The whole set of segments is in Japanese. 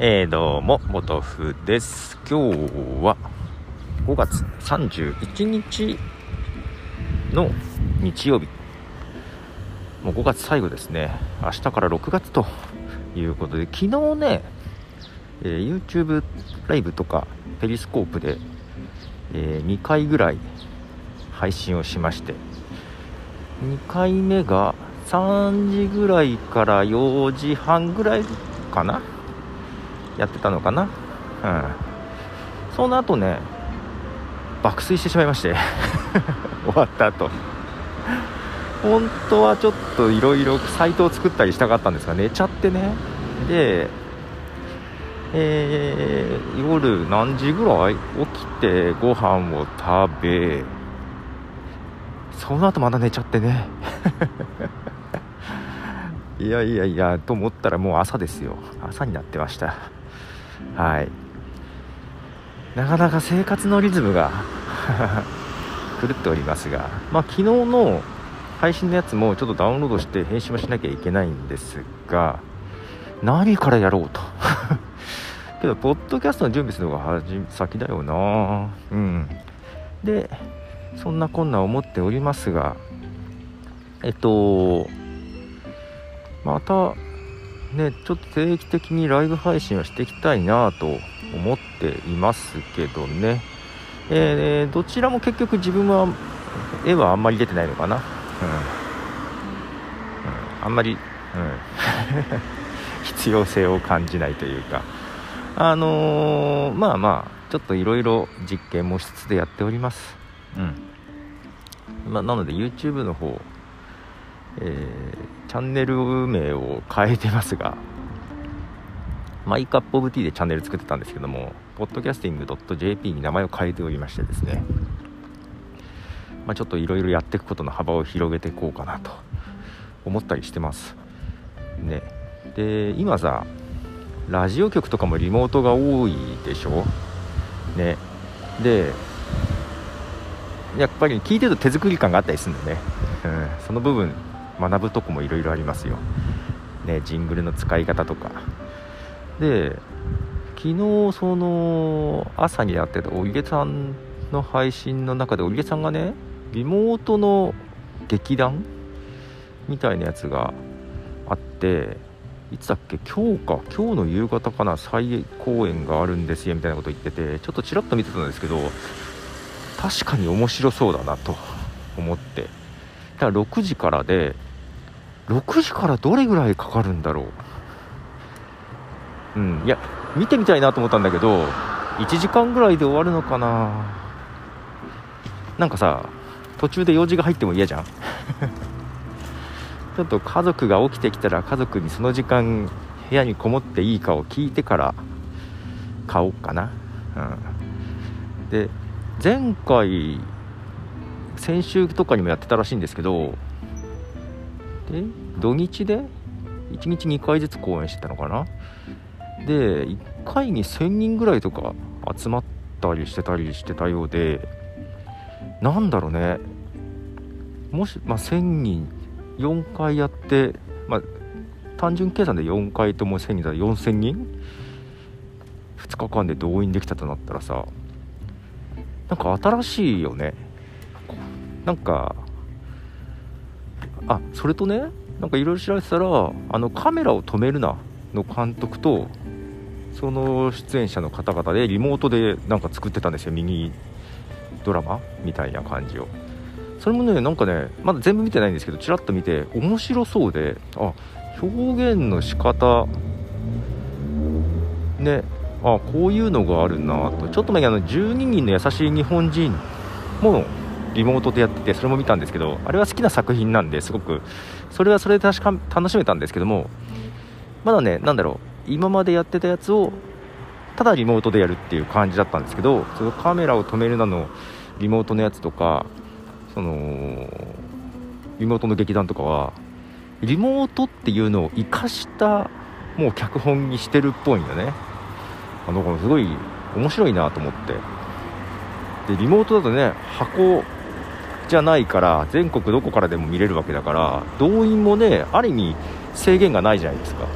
えー、どうも、もとふです。今日は5月31日の日曜日。もう5月最後ですね。明日から6月ということで、昨日ね、えー、YouTube ライブとかペリスコープで、えー、2回ぐらい配信をしまして、2回目が3時ぐらいから4時半ぐらいかな？やってたのかな？うん。その後ね爆睡してしまいまして。終わった後。本当はちょっといろいろサイトを作ったりしたかったんですが寝ちゃってね。でえー、夜何時ぐらい？起きてご飯を食べその後まだ寝ちゃってね。いやいやいやと思ったらもう朝ですよ。朝になってました。はい。なかなか生活のリズムが 狂っておりますが、まあ、昨日の配信のやつもちょっとダウンロードして編集もしなきゃいけないんですが何からやろうと。けどポッドキャストの準備するのが先だよな。うん。でそんなこんな思っておりますがえっとまたねちょっと定期的にライブ配信はしていきたいなと思っていますけどね、えー、どちらも結局自分は絵はあんまり出てないのかな、うん、うん、あんまり、うん、必要性を感じないというか。あのー、まあまあちょっといろいろ実験もしつつでやっております。うん。まあ、なので YouTube の方えー、チャンネル名を変えてますがマイカップオブティーでチャンネル作ってたんですけども、podcasting.jp に名前を変えておりましてですね、まあ、ちょっといろいろやっていくことの幅を広げていこうかなと思ったりしてます。ね。で、今さ、ラジオ局とかもリモートが多いでしょ？ね。で、やっぱり聞いてると手作り感があったりするんだよね。うん、その部分学ぶとこもいろいろありますよ、ね、ジングルの使い方とか。で昨日その朝にやってたおいげさんの配信の中でおいげさんがねリモートの劇団みたいなやつがあっていつだっけ？今日か。今日の夕方かな。再公演があるんですよみたいなこと言っててちょっとちらっと見てたんですけど確かに面白そうだなと思って。だから6時からで6時からどれぐらいかかるんだろう？うんいや見てみたいなと思ったんだけど1時間ぐらいで終わるのかな？なんかさ途中で用事が入っても嫌じゃん？ちょっと家族が起きてきたら家族にその時間部屋にこもっていいかを聞いてから買おうかな、うん、で前回先週とかにもやってたらしいんですけどで土日で1日2回ずつ公演してたのかな？で1回に1000人ぐらいとか集まったりしてたりしてたようでなんだろうね。もし、まあ、1000人4回やって、まあ、単純計算で4回とも1000人だ4000人？2日間で動員できたとなったらさなんか新しいよね。なんかあそれとねなんかいろいろ調べてたらあのカメラを止めるなの監督とその出演者の方々でリモートでなんか作ってたんですよミニドラマみたいな感じを。それもねなんかねまだ全部見てないんですけどちらっと見て面白そうであ表現の仕方ねあこういうのがあるなと。ちょっと前にあの12人の優しい日本人もリモートでやっててそれも見たんですけどあれは好きな作品なんですごくそれはそれで確か楽しめたんですけどもまだね何だろう今までやってたやつをただリモートでやるっていう感じだったんですけどそのカメラを止めるなのリモートのやつとかそのリモートの劇団とかはリモートっていうのを生かしたもう脚本にしてるっぽいんだね。あのすごい面白いなと思って。でリモートだとね箱じゃないから全国どこからでも見れるわけだから動員もねある意味制限がないじゃないですか。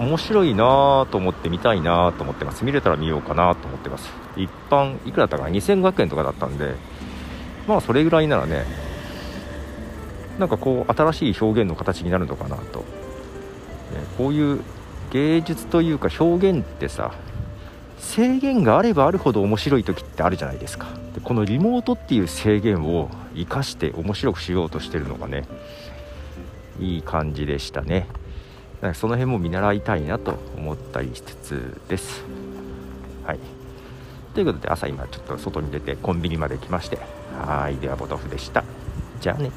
面白いなと思って見たいなと思ってます。見れたら見ようかなと思ってます。一般いくらだったかな？2500円とかだったんでまあそれぐらいならねなんかこう新しい表現の形になるのかなと、ね、こういう芸術というか表現ってさ制限があればあるほど面白い時ってあるじゃないですか。でこのリモートっていう制限を生かして面白くしようとしてるのがねいい感じでしたね。だからその辺も見習いたいなと思ったりしつつです。はい。ということで朝今ちょっと外に出てコンビニまで来まして。はい。ではボトフでした。じゃあね。